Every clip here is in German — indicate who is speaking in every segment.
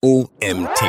Speaker 1: OMT.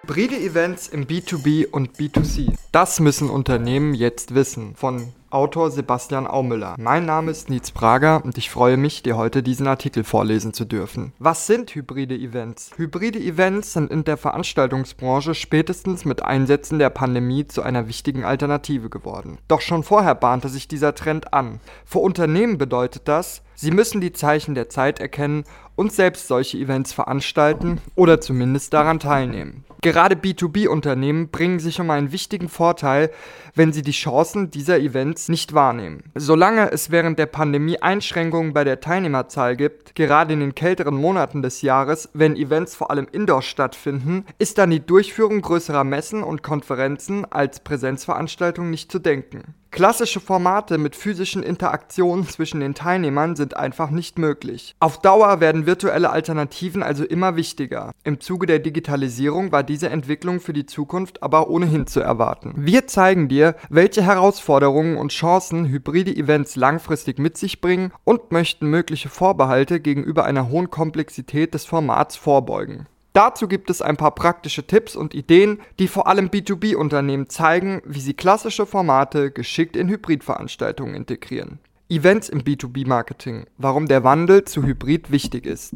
Speaker 2: Hybride Events im B2B und B2C. Das müssen Unternehmen jetzt wissen. Von Autor Sebastian Aumüller. Mein Name ist Nietz Prager und ich freue mich, dir heute diesen Artikel vorlesen zu dürfen. Was sind hybride Events? Hybride Events sind in der Veranstaltungsbranche spätestens mit Einsätzen der Pandemie zu einer wichtigen Alternative geworden. Doch schon vorher bahnte sich dieser Trend an. Für Unternehmen bedeutet das, sie müssen die Zeichen der Zeit erkennen und selbst solche Events veranstalten oder zumindest daran teilnehmen. Gerade B2B-Unternehmen bringen sich um einen wichtigen Vorteil, wenn sie die Chancen dieser Events nicht wahrnehmen. Solange es während der Pandemie Einschränkungen bei der Teilnehmerzahl gibt, gerade in den kälteren Monaten des Jahres, wenn Events vor allem indoor stattfinden, ist dann die Durchführung größerer Messen und Konferenzen als Präsenzveranstaltung nicht zu denken. Klassische Formate mit physischen Interaktionen zwischen den Teilnehmern sind einfach nicht möglich. Auf Dauer werden virtuelle Alternativen also immer wichtiger. Im Zuge der Digitalisierung war diese Entwicklung für die Zukunft aber ohnehin zu erwarten. Wir zeigen dir, welche Herausforderungen und Chancen hybride Events langfristig mit sich bringen und möchten mögliche Vorbehalte gegenüber einer hohen Komplexität des Formats vorbeugen. Dazu gibt es ein paar praktische Tipps und Ideen, die vor allem B2B-Unternehmen zeigen, wie sie klassische Formate geschickt in Hybridveranstaltungen integrieren. Events im B2B-Marketing. Warum der Wandel zu Hybrid wichtig ist.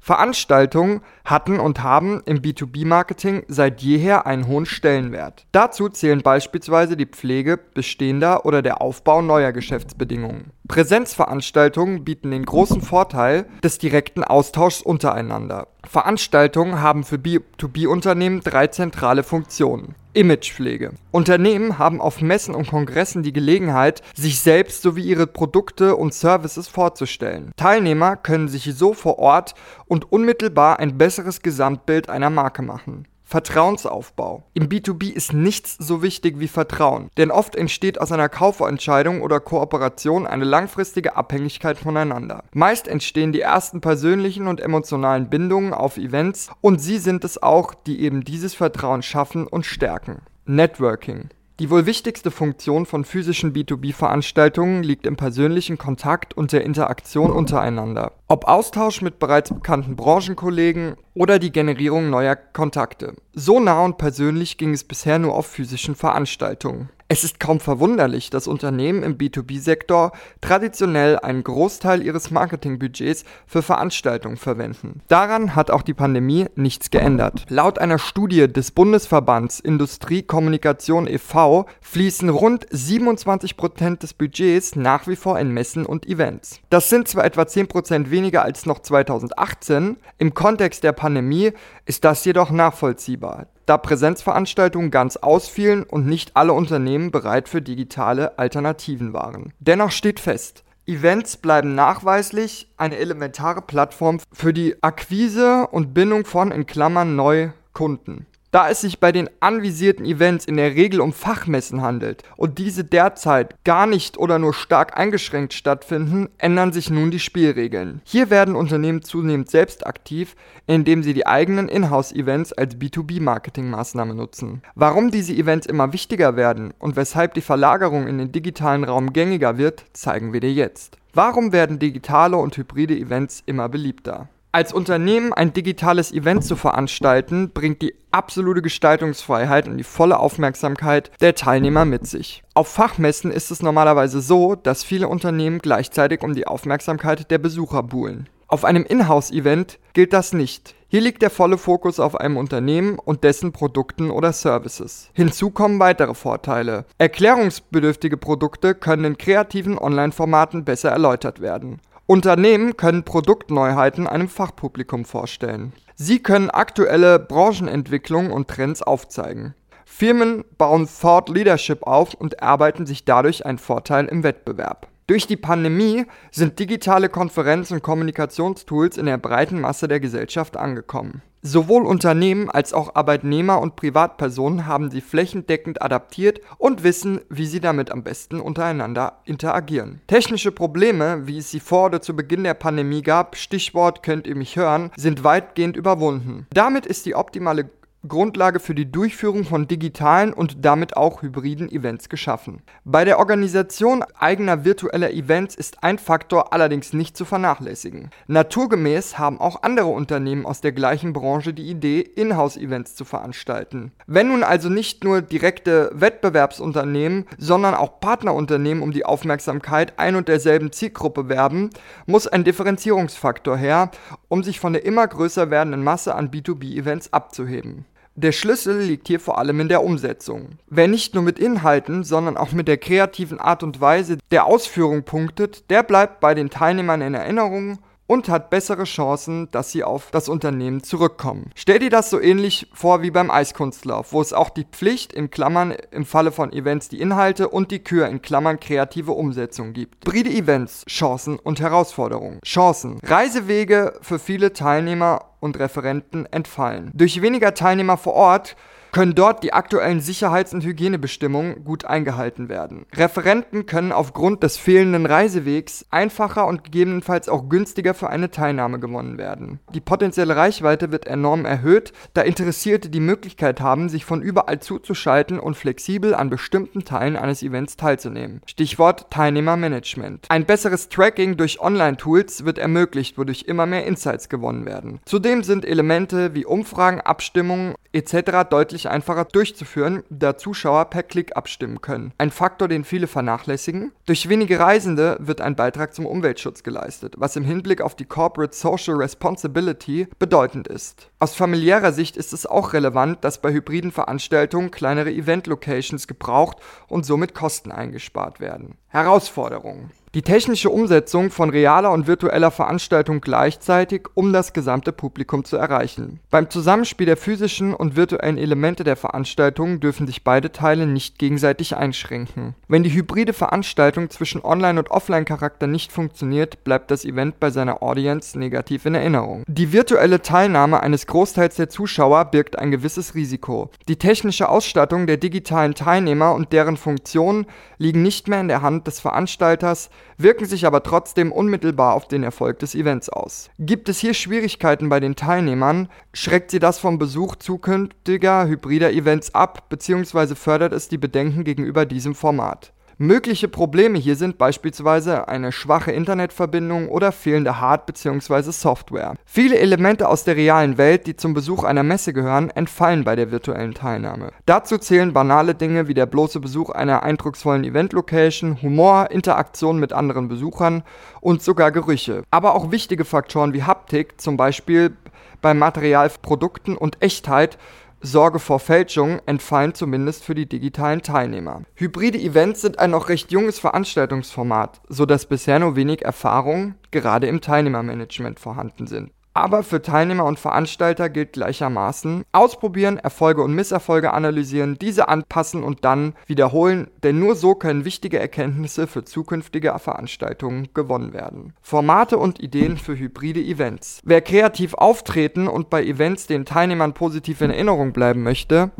Speaker 2: Veranstaltungen hatten und haben im B2B-Marketing seit jeher einen hohen Stellenwert. Dazu zählen beispielsweise die Pflege bestehender oder der Aufbau neuer Geschäftsbedingungen. Präsenzveranstaltungen bieten den großen Vorteil des direkten Austauschs untereinander. Veranstaltungen haben für B2B-Unternehmen drei zentrale Funktionen. Imagepflege. Unternehmen haben auf Messen und Kongressen die Gelegenheit, sich selbst sowie ihre Produkte und Services vorzustellen. Teilnehmer können sich so vor Ort und unmittelbar ein besseres Gesamtbild einer Marke machen. Vertrauensaufbau. Im B2B ist nichts so wichtig wie Vertrauen, denn oft entsteht aus einer Kaufentscheidung oder Kooperation eine langfristige Abhängigkeit voneinander. Meist entstehen die ersten persönlichen und emotionalen Bindungen auf Events und sie sind es auch, die eben dieses Vertrauen schaffen und stärken. Networking. Die wohl wichtigste Funktion von physischen B2B-Veranstaltungen liegt im persönlichen Kontakt und der Interaktion untereinander. Ob Austausch mit bereits bekannten Branchenkollegen oder die Generierung neuer Kontakte. So nah und persönlich ging es bisher nur auf physischen Veranstaltungen. Es ist kaum verwunderlich, dass Unternehmen im B2B-Sektor traditionell einen Großteil ihres Marketingbudgets für Veranstaltungen verwenden. Daran hat auch die Pandemie nichts geändert. Laut einer Studie des Bundesverbands Industrie Kommunikation e.V. fließen rund 27% des Budgets nach wie vor in Messen und Events. Das sind zwar etwa 10% weniger als noch 2018, im Kontext der Pandemie ist das jedoch nachvollziehbar da Präsenzveranstaltungen ganz ausfielen und nicht alle Unternehmen bereit für digitale Alternativen waren. Dennoch steht fest, Events bleiben nachweislich eine elementare Plattform für die Akquise und Bindung von in Klammern Neukunden. Da es sich bei den anvisierten Events in der Regel um Fachmessen handelt und diese derzeit gar nicht oder nur stark eingeschränkt stattfinden, ändern sich nun die Spielregeln. Hier werden Unternehmen zunehmend selbst aktiv, indem sie die eigenen Inhouse-Events als B2B-Marketing-Maßnahme nutzen. Warum diese Events immer wichtiger werden und weshalb die Verlagerung in den digitalen Raum gängiger wird, zeigen wir dir jetzt. Warum werden digitale und hybride Events immer beliebter? Als Unternehmen ein digitales Event zu veranstalten, bringt die absolute Gestaltungsfreiheit und die volle Aufmerksamkeit der Teilnehmer mit sich. Auf Fachmessen ist es normalerweise so, dass viele Unternehmen gleichzeitig um die Aufmerksamkeit der Besucher buhlen. Auf einem Inhouse-Event gilt das nicht. Hier liegt der volle Fokus auf einem Unternehmen und dessen Produkten oder Services. Hinzu kommen weitere Vorteile. Erklärungsbedürftige Produkte können in kreativen Online-Formaten besser erläutert werden. Unternehmen können Produktneuheiten einem Fachpublikum vorstellen. Sie können aktuelle Branchenentwicklungen und Trends aufzeigen. Firmen bauen Thought Leadership auf und arbeiten sich dadurch einen Vorteil im Wettbewerb. Durch die Pandemie sind digitale Konferenz- und Kommunikationstools in der breiten Masse der Gesellschaft angekommen. Sowohl Unternehmen als auch Arbeitnehmer und Privatpersonen haben sie flächendeckend adaptiert und wissen, wie sie damit am besten untereinander interagieren. Technische Probleme, wie es sie vor oder zu Beginn der Pandemie gab, Stichwort könnt ihr mich hören, sind weitgehend überwunden. Damit ist die optimale Grundlage für die Durchführung von digitalen und damit auch hybriden Events geschaffen. Bei der Organisation eigener virtueller Events ist ein Faktor allerdings nicht zu vernachlässigen. Naturgemäß haben auch andere Unternehmen aus der gleichen Branche die Idee, Inhouse-Events zu veranstalten. Wenn nun also nicht nur direkte Wettbewerbsunternehmen, sondern auch Partnerunternehmen um die Aufmerksamkeit ein und derselben Zielgruppe werben, muss ein Differenzierungsfaktor her, um sich von der immer größer werdenden Masse an B2B-Events abzuheben. Der Schlüssel liegt hier vor allem in der Umsetzung. Wer nicht nur mit Inhalten, sondern auch mit der kreativen Art und Weise der Ausführung punktet, der bleibt bei den Teilnehmern in Erinnerung und hat bessere Chancen, dass sie auf das Unternehmen zurückkommen. Stell dir das so ähnlich vor wie beim Eiskunstlauf, wo es auch die Pflicht in Klammern im Falle von Events die Inhalte und die Kür in Klammern kreative Umsetzung gibt. Hybride Events, Chancen und Herausforderungen. Chancen. Reisewege für viele Teilnehmer und Referenten entfallen. Durch weniger Teilnehmer vor Ort können dort die aktuellen Sicherheits- und Hygienebestimmungen gut eingehalten werden. Referenten können aufgrund des fehlenden Reisewegs einfacher und gegebenenfalls auch günstiger für eine Teilnahme gewonnen werden. Die potenzielle Reichweite wird enorm erhöht, da Interessierte die Möglichkeit haben, sich von überall zuzuschalten und flexibel an bestimmten Teilen eines Events teilzunehmen. Stichwort Teilnehmermanagement. Ein besseres Tracking durch Online-Tools wird ermöglicht, wodurch immer mehr Insights gewonnen werden. Zudem sind Elemente wie Umfragen, Abstimmungen etc. deutlich einfacher durchzuführen, da Zuschauer per Klick abstimmen können. Ein Faktor, den viele vernachlässigen. Durch wenige Reisende wird ein Beitrag zum Umweltschutz geleistet, was im Hinblick auf die Corporate Social Responsibility bedeutend ist. Aus familiärer Sicht ist es auch relevant, dass bei hybriden Veranstaltungen kleinere Event-Locations gebraucht und somit Kosten eingespart werden. Herausforderungen die technische Umsetzung von realer und virtueller Veranstaltung gleichzeitig, um das gesamte Publikum zu erreichen. Beim Zusammenspiel der physischen und virtuellen Elemente der Veranstaltung dürfen sich beide Teile nicht gegenseitig einschränken. Wenn die hybride Veranstaltung zwischen Online- und Offline-Charakter nicht funktioniert, bleibt das Event bei seiner Audience negativ in Erinnerung. Die virtuelle Teilnahme eines Großteils der Zuschauer birgt ein gewisses Risiko. Die technische Ausstattung der digitalen Teilnehmer und deren Funktionen liegen nicht mehr in der Hand des Veranstalters, wirken sich aber trotzdem unmittelbar auf den Erfolg des Events aus. Gibt es hier Schwierigkeiten bei den Teilnehmern, schreckt sie das vom Besuch zukünftiger hybrider Events ab bzw. fördert es die Bedenken gegenüber diesem Format. Mögliche Probleme hier sind beispielsweise eine schwache Internetverbindung oder fehlende Hard- bzw. Software. Viele Elemente aus der realen Welt, die zum Besuch einer Messe gehören, entfallen bei der virtuellen Teilnahme. Dazu zählen banale Dinge wie der bloße Besuch einer eindrucksvollen Event-Location, Humor, Interaktion mit anderen Besuchern und sogar Gerüche. Aber auch wichtige Faktoren wie Haptik, zum Beispiel bei Materialprodukten und Echtheit, Sorge vor Fälschungen entfallen zumindest für die digitalen Teilnehmer. Hybride Events sind ein noch recht junges Veranstaltungsformat, so dass bisher nur wenig Erfahrungen gerade im Teilnehmermanagement vorhanden sind. Aber für Teilnehmer und Veranstalter gilt gleichermaßen ausprobieren, Erfolge und Misserfolge analysieren, diese anpassen und dann wiederholen, denn nur so können wichtige Erkenntnisse für zukünftige Veranstaltungen gewonnen werden. Formate und Ideen für hybride Events. Wer kreativ auftreten und bei Events den Teilnehmern positiv in Erinnerung bleiben möchte,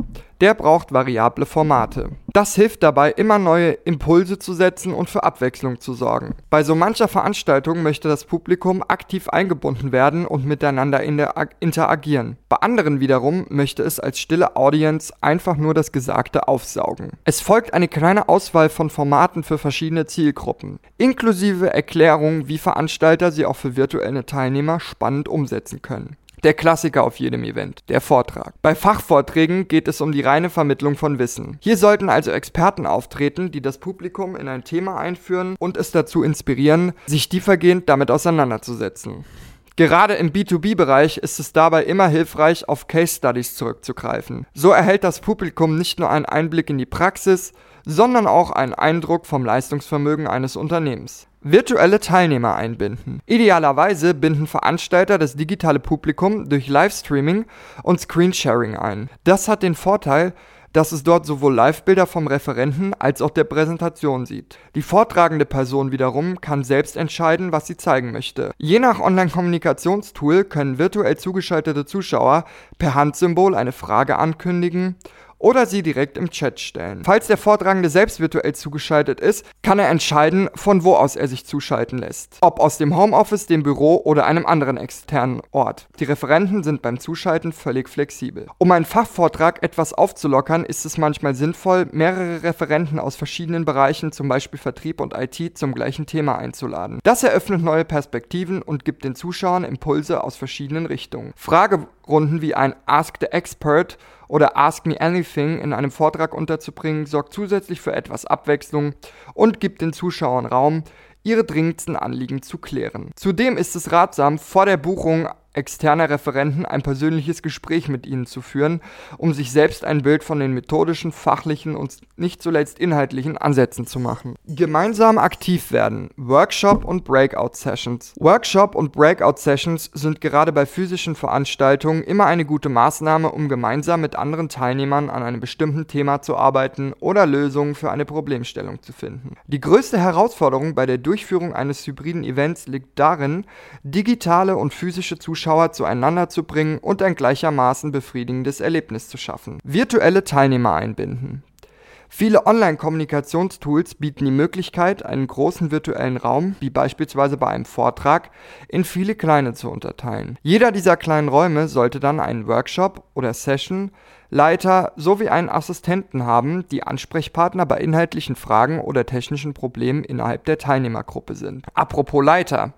Speaker 2: der braucht variable Formate. Das hilft dabei, immer neue Impulse zu setzen und für Abwechslung zu sorgen. Bei so mancher Veranstaltung möchte das Publikum aktiv eingebunden werden und miteinander interagieren. Bei anderen wiederum möchte es als stille Audience einfach nur das Gesagte aufsaugen. Es folgt eine kleine Auswahl von Formaten für verschiedene Zielgruppen, inklusive Erklärungen, wie Veranstalter sie auch für virtuelle Teilnehmer spannend umsetzen können. Der Klassiker auf jedem Event, der Vortrag. Bei Fachvorträgen geht es um die reine Vermittlung von Wissen. Hier sollten also Experten auftreten, die das Publikum in ein Thema einführen und es dazu inspirieren, sich tiefergehend damit auseinanderzusetzen. Gerade im B2B-Bereich ist es dabei immer hilfreich, auf Case Studies zurückzugreifen. So erhält das Publikum nicht nur einen Einblick in die Praxis, sondern auch einen Eindruck vom Leistungsvermögen eines Unternehmens virtuelle Teilnehmer einbinden. Idealerweise binden Veranstalter das digitale Publikum durch Livestreaming und Screensharing ein. Das hat den Vorteil, dass es dort sowohl Livebilder vom Referenten als auch der Präsentation sieht. Die vortragende Person wiederum kann selbst entscheiden, was sie zeigen möchte. Je nach Online-Kommunikationstool können virtuell zugeschaltete Zuschauer per Handsymbol eine Frage ankündigen oder sie direkt im Chat stellen. Falls der Vortragende selbst virtuell zugeschaltet ist, kann er entscheiden, von wo aus er sich zuschalten lässt. Ob aus dem Homeoffice, dem Büro oder einem anderen externen Ort. Die Referenten sind beim Zuschalten völlig flexibel. Um einen Fachvortrag etwas aufzulockern, ist es manchmal sinnvoll, mehrere Referenten aus verschiedenen Bereichen, zum Beispiel Vertrieb und IT, zum gleichen Thema einzuladen. Das eröffnet neue Perspektiven und gibt den Zuschauern Impulse aus verschiedenen Richtungen. Fragerunden wie ein Ask the Expert oder Ask Me Anything in einem Vortrag unterzubringen, sorgt zusätzlich für etwas Abwechslung und gibt den Zuschauern Raum, ihre dringendsten Anliegen zu klären. Zudem ist es ratsam, vor der Buchung externer Referenten ein persönliches Gespräch mit ihnen zu führen, um sich selbst ein Bild von den methodischen, fachlichen und nicht zuletzt inhaltlichen Ansätzen zu machen. Gemeinsam aktiv werden. Workshop und Breakout Sessions. Workshop und Breakout Sessions sind gerade bei physischen Veranstaltungen immer eine gute Maßnahme, um gemeinsam mit anderen Teilnehmern an einem bestimmten Thema zu arbeiten oder Lösungen für eine Problemstellung zu finden. Die größte Herausforderung bei der Durchführung eines hybriden Events liegt darin, digitale und physische Zuschauer Zuschauer zueinander zu bringen und ein gleichermaßen befriedigendes Erlebnis zu schaffen. Virtuelle Teilnehmer einbinden. Viele Online-Kommunikationstools bieten die Möglichkeit, einen großen virtuellen Raum, wie beispielsweise bei einem Vortrag, in viele kleine zu unterteilen. Jeder dieser kleinen Räume sollte dann einen Workshop oder Session, Leiter sowie einen Assistenten haben, die Ansprechpartner bei inhaltlichen Fragen oder technischen Problemen innerhalb der Teilnehmergruppe sind. Apropos Leiter.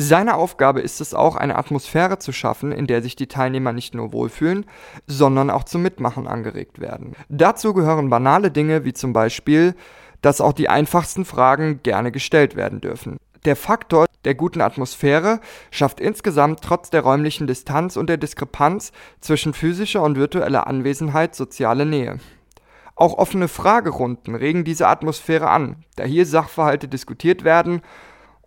Speaker 2: Seine Aufgabe ist es auch, eine Atmosphäre zu schaffen, in der sich die Teilnehmer nicht nur wohlfühlen, sondern auch zum Mitmachen angeregt werden. Dazu gehören banale Dinge wie zum Beispiel, dass auch die einfachsten Fragen gerne gestellt werden dürfen. Der Faktor der guten Atmosphäre schafft insgesamt trotz der räumlichen Distanz und der Diskrepanz zwischen physischer und virtueller Anwesenheit soziale Nähe. Auch offene Fragerunden regen diese Atmosphäre an, da hier Sachverhalte diskutiert werden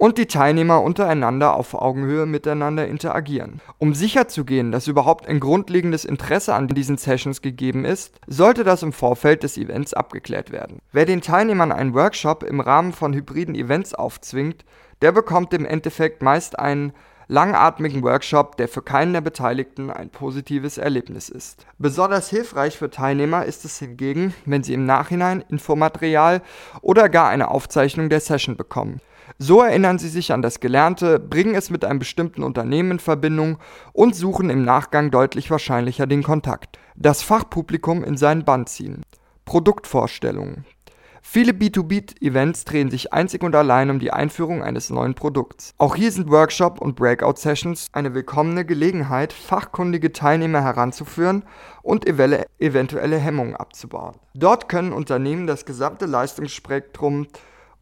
Speaker 2: und die Teilnehmer untereinander auf Augenhöhe miteinander interagieren. Um sicherzugehen, dass überhaupt ein grundlegendes Interesse an diesen Sessions gegeben ist, sollte das im Vorfeld des Events abgeklärt werden. Wer den Teilnehmern einen Workshop im Rahmen von hybriden Events aufzwingt, der bekommt im Endeffekt meist einen langatmigen Workshop, der für keinen der Beteiligten ein positives Erlebnis ist. Besonders hilfreich für Teilnehmer ist es hingegen, wenn sie im Nachhinein Infomaterial oder gar eine Aufzeichnung der Session bekommen. So erinnern sie sich an das Gelernte, bringen es mit einem bestimmten Unternehmen in Verbindung und suchen im Nachgang deutlich wahrscheinlicher den Kontakt. Das Fachpublikum in seinen Bann ziehen. Produktvorstellungen. Viele B2B-Events drehen sich einzig und allein um die Einführung eines neuen Produkts. Auch hier sind Workshop- und Breakout-Sessions eine willkommene Gelegenheit, fachkundige Teilnehmer heranzuführen und eventuelle Hemmungen abzubauen. Dort können Unternehmen das gesamte Leistungsspektrum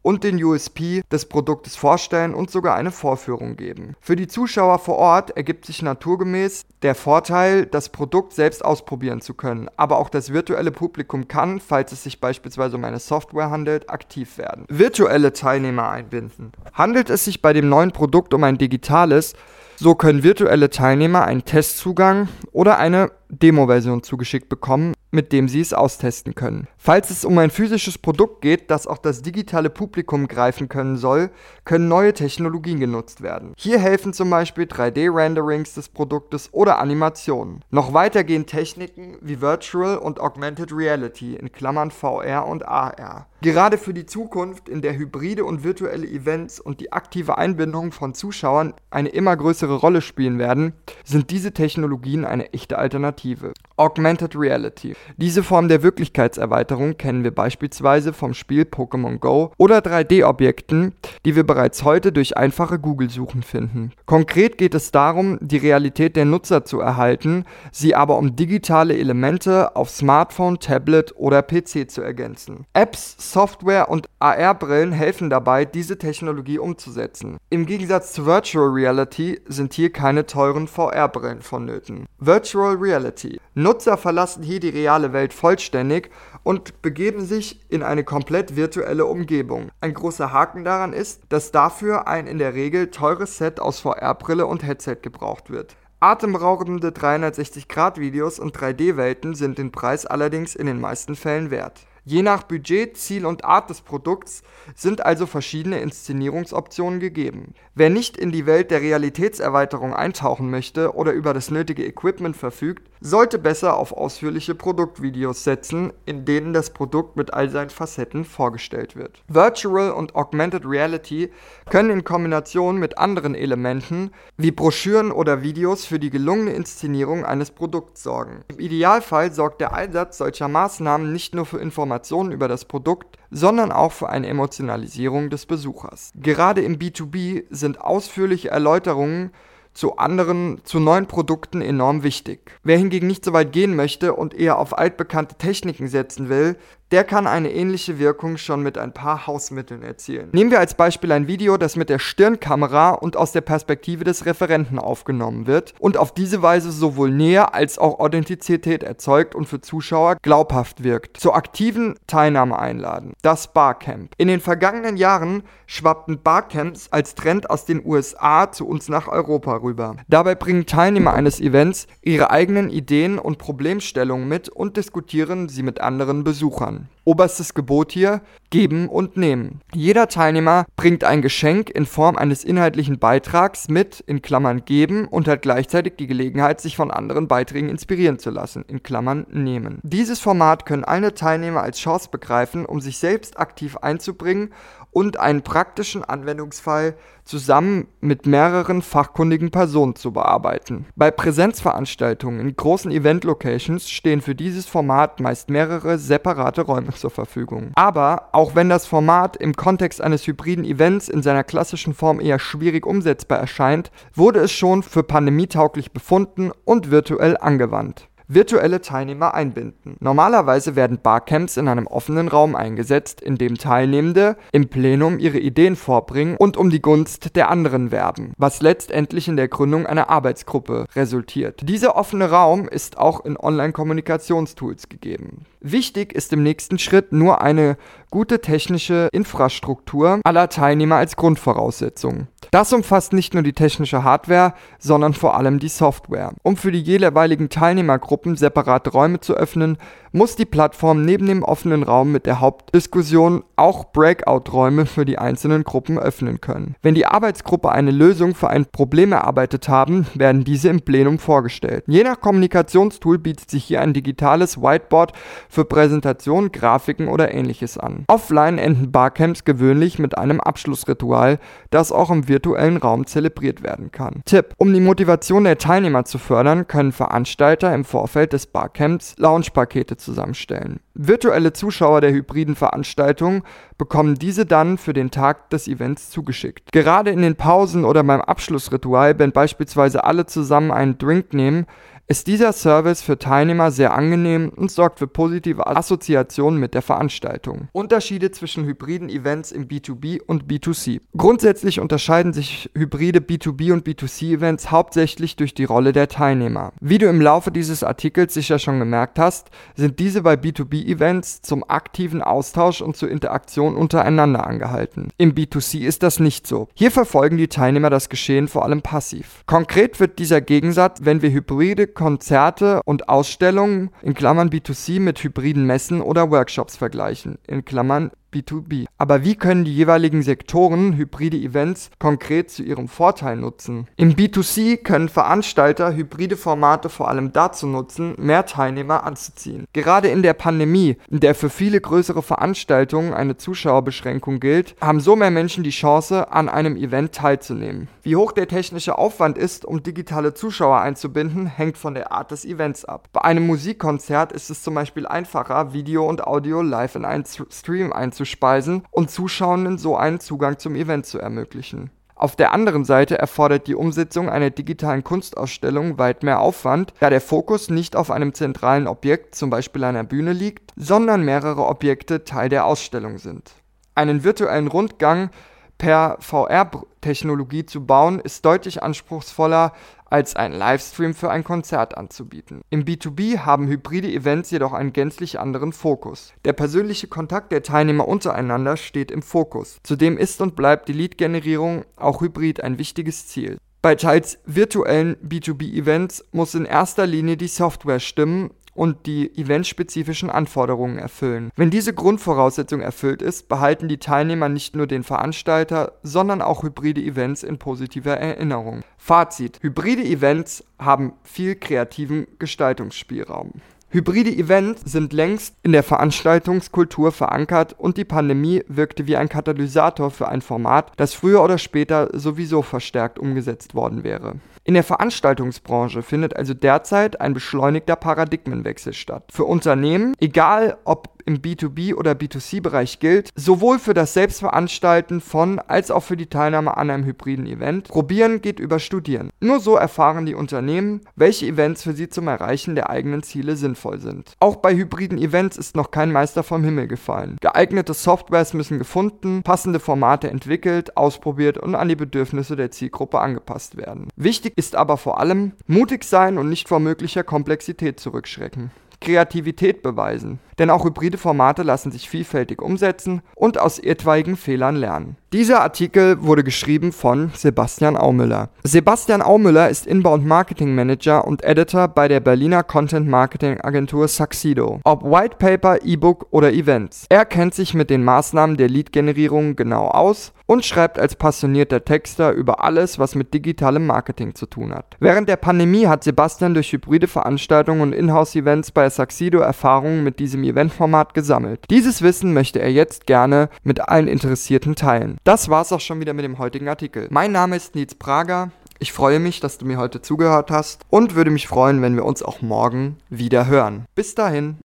Speaker 2: und den USP des Produktes vorstellen und sogar eine Vorführung geben. Für die Zuschauer vor Ort ergibt sich naturgemäß der Vorteil, das Produkt selbst ausprobieren zu können, aber auch das virtuelle Publikum kann, falls es sich beispielsweise um eine Software handelt, aktiv werden. Virtuelle Teilnehmer einbinden. Handelt es sich bei dem neuen Produkt um ein digitales, so können virtuelle Teilnehmer einen Testzugang oder eine Demo-Version zugeschickt bekommen, mit dem sie es austesten können. Falls es um ein physisches Produkt geht, das auch das digitale Publikum greifen können soll, können neue Technologien genutzt werden. Hier helfen zum Beispiel 3D-Renderings des Produktes oder Animationen. Noch weiter gehen Techniken wie Virtual und Augmented Reality in Klammern VR und AR. Gerade für die Zukunft, in der hybride und virtuelle Events und die aktive Einbindung von Zuschauern eine immer größere Rolle spielen werden, sind diese Technologien eine echte Alternative. Augmented Reality. Diese Form der Wirklichkeitserweiterung kennen wir beispielsweise vom Spiel Pokémon Go oder 3D-Objekten, die wir bereits heute durch einfache Google-Suchen finden. Konkret geht es darum, die Realität der Nutzer zu erhalten, sie aber um digitale Elemente auf Smartphone, Tablet oder PC zu ergänzen. Apps, Software und AR-Brillen helfen dabei, diese Technologie umzusetzen. Im Gegensatz zu Virtual Reality sind hier keine teuren VR-Brillen vonnöten. Virtual Reality. Nutzer verlassen hier die reale Welt vollständig und begeben sich in eine komplett virtuelle Umgebung. Ein großer Haken daran ist, dass dafür ein in der Regel teures Set aus VR-Brille und Headset gebraucht wird. Atemberaubende 360-Grad-Videos und 3D-Welten sind den Preis allerdings in den meisten Fällen wert. Je nach Budget, Ziel und Art des Produkts sind also verschiedene Inszenierungsoptionen gegeben. Wer nicht in die Welt der Realitätserweiterung eintauchen möchte oder über das nötige Equipment verfügt, sollte besser auf ausführliche Produktvideos setzen, in denen das Produkt mit all seinen Facetten vorgestellt wird. Virtual und Augmented Reality können in Kombination mit anderen Elementen wie Broschüren oder Videos für die gelungene Inszenierung eines Produkts sorgen. Im Idealfall sorgt der Einsatz solcher Maßnahmen nicht nur für Informationen über das Produkt, sondern auch für eine Emotionalisierung des Besuchers. Gerade im B2B sind ausführliche Erläuterungen zu anderen, zu neuen Produkten enorm wichtig. Wer hingegen nicht so weit gehen möchte und eher auf altbekannte Techniken setzen will, der kann eine ähnliche Wirkung schon mit ein paar Hausmitteln erzielen. Nehmen wir als Beispiel ein Video, das mit der Stirnkamera und aus der Perspektive des Referenten aufgenommen wird und auf diese Weise sowohl Nähe als auch Authentizität erzeugt und für Zuschauer glaubhaft wirkt. Zur aktiven Teilnahme einladen. Das Barcamp. In den vergangenen Jahren schwappten Barcamps als Trend aus den USA zu uns nach Europa rüber. Dabei bringen Teilnehmer eines Events ihre eigenen Ideen und Problemstellungen mit und diskutieren sie mit anderen Besuchern. Oberstes Gebot hier, geben und nehmen. Jeder Teilnehmer bringt ein Geschenk in Form eines inhaltlichen Beitrags mit, in Klammern geben, und hat gleichzeitig die Gelegenheit, sich von anderen Beiträgen inspirieren zu lassen, in Klammern nehmen. Dieses Format können alle Teilnehmer als Chance begreifen, um sich selbst aktiv einzubringen und einen praktischen Anwendungsfall zusammen mit mehreren fachkundigen Personen zu bearbeiten. Bei Präsenzveranstaltungen in großen Event-Locations stehen für dieses Format meist mehrere separate Räume zur Verfügung. Aber auch wenn das Format im Kontext eines hybriden Events in seiner klassischen Form eher schwierig umsetzbar erscheint, wurde es schon für pandemietauglich befunden und virtuell angewandt virtuelle Teilnehmer einbinden. Normalerweise werden Barcamps in einem offenen Raum eingesetzt, in dem Teilnehmende im Plenum ihre Ideen vorbringen und um die Gunst der anderen werben, was letztendlich in der Gründung einer Arbeitsgruppe resultiert. Dieser offene Raum ist auch in Online-Kommunikationstools gegeben. Wichtig ist im nächsten Schritt nur eine gute technische Infrastruktur aller Teilnehmer als Grundvoraussetzung. Das umfasst nicht nur die technische Hardware, sondern vor allem die Software. Um für die jeweiligen Teilnehmergruppen separate Räume zu öffnen, muss die Plattform neben dem offenen Raum mit der Hauptdiskussion auch Breakout-Räume für die einzelnen Gruppen öffnen können. Wenn die Arbeitsgruppe eine Lösung für ein Problem erarbeitet haben, werden diese im Plenum vorgestellt. Je nach Kommunikationstool bietet sich hier ein digitales Whiteboard für Präsentationen, Grafiken oder ähnliches an. Offline enden Barcamps gewöhnlich mit einem Abschlussritual, das auch im virtuellen Raum zelebriert werden kann. Tipp: Um die Motivation der Teilnehmer zu fördern, können Veranstalter im Vorfeld des Barcamps Launchpakete zusammenstellen. Virtuelle Zuschauer der hybriden Veranstaltung bekommen diese dann für den Tag des Events zugeschickt. Gerade in den Pausen oder beim Abschlussritual, wenn beispielsweise alle zusammen einen Drink nehmen, ist dieser Service für Teilnehmer sehr angenehm und sorgt für positive Assoziationen mit der Veranstaltung. Unterschiede zwischen hybriden Events im B2B und B2C. Grundsätzlich unterscheiden sich hybride B2B und B2C Events hauptsächlich durch die Rolle der Teilnehmer. Wie du im Laufe dieses Artikels sicher schon gemerkt hast, sind diese bei B2B Events zum aktiven Austausch und zur Interaktion untereinander angehalten. Im B2C ist das nicht so. Hier verfolgen die Teilnehmer das Geschehen vor allem passiv. Konkret wird dieser Gegensatz, wenn wir hybride Konzerte und Ausstellungen in Klammern B2C mit hybriden Messen oder Workshops vergleichen in Klammern B2B. Aber wie können die jeweiligen Sektoren hybride Events konkret zu ihrem Vorteil nutzen? Im B2C können Veranstalter hybride Formate vor allem dazu nutzen, mehr Teilnehmer anzuziehen. Gerade in der Pandemie, in der für viele größere Veranstaltungen eine Zuschauerbeschränkung gilt, haben so mehr Menschen die Chance, an einem Event teilzunehmen. Wie hoch der technische Aufwand ist, um digitale Zuschauer einzubinden, hängt von der Art des Events ab. Bei einem Musikkonzert ist es zum Beispiel einfacher, Video und Audio live in einen Stream einzubinden einzuspeisen und Zuschauenden so einen Zugang zum Event zu ermöglichen. Auf der anderen Seite erfordert die Umsetzung einer digitalen Kunstausstellung weit mehr Aufwand, da der Fokus nicht auf einem zentralen Objekt, zum Beispiel einer Bühne liegt, sondern mehrere Objekte Teil der Ausstellung sind. Einen virtuellen Rundgang per VR-Technologie zu bauen, ist deutlich anspruchsvoller als ein Livestream für ein Konzert anzubieten. Im B2B haben hybride Events jedoch einen gänzlich anderen Fokus. Der persönliche Kontakt der Teilnehmer untereinander steht im Fokus. Zudem ist und bleibt die Lead-Generierung auch hybrid ein wichtiges Ziel. Bei teils virtuellen B2B-Events muss in erster Linie die Software stimmen und die eventspezifischen Anforderungen erfüllen. Wenn diese Grundvoraussetzung erfüllt ist, behalten die Teilnehmer nicht nur den Veranstalter, sondern auch hybride Events in positiver Erinnerung. Fazit: Hybride Events haben viel kreativen Gestaltungsspielraum. Hybride Events sind längst in der Veranstaltungskultur verankert und die Pandemie wirkte wie ein Katalysator für ein Format, das früher oder später sowieso verstärkt umgesetzt worden wäre. In der Veranstaltungsbranche findet also derzeit ein beschleunigter Paradigmenwechsel statt. Für Unternehmen, egal ob im B2B oder B2C-Bereich gilt, sowohl für das Selbstveranstalten von als auch für die Teilnahme an einem hybriden Event. Probieren geht über Studieren. Nur so erfahren die Unternehmen, welche Events für sie zum Erreichen der eigenen Ziele sinnvoll sind. Auch bei hybriden Events ist noch kein Meister vom Himmel gefallen. Geeignete Softwares müssen gefunden, passende Formate entwickelt, ausprobiert und an die Bedürfnisse der Zielgruppe angepasst werden. Wichtig ist aber vor allem mutig sein und nicht vor möglicher Komplexität zurückschrecken. Kreativität beweisen. Denn auch hybride Formate lassen sich vielfältig umsetzen und aus etwaigen Fehlern lernen. Dieser Artikel wurde geschrieben von Sebastian Aumüller. Sebastian Aumüller ist Inbound Marketing Manager und Editor bei der Berliner Content Marketing Agentur Saxido. Ob White Paper, E-Book oder Events. Er kennt sich mit den Maßnahmen der Lead-Generierung genau aus und schreibt als passionierter Texter über alles, was mit digitalem Marketing zu tun hat. Während der Pandemie hat Sebastian durch hybride Veranstaltungen und Inhouse-Events Saxido Erfahrungen mit diesem Eventformat gesammelt. Dieses Wissen möchte er jetzt gerne mit allen Interessierten teilen. Das war's auch schon wieder mit dem heutigen Artikel. Mein Name ist Nils Prager. Ich freue mich, dass du mir heute zugehört hast und würde mich freuen, wenn wir uns auch morgen wieder hören. Bis dahin.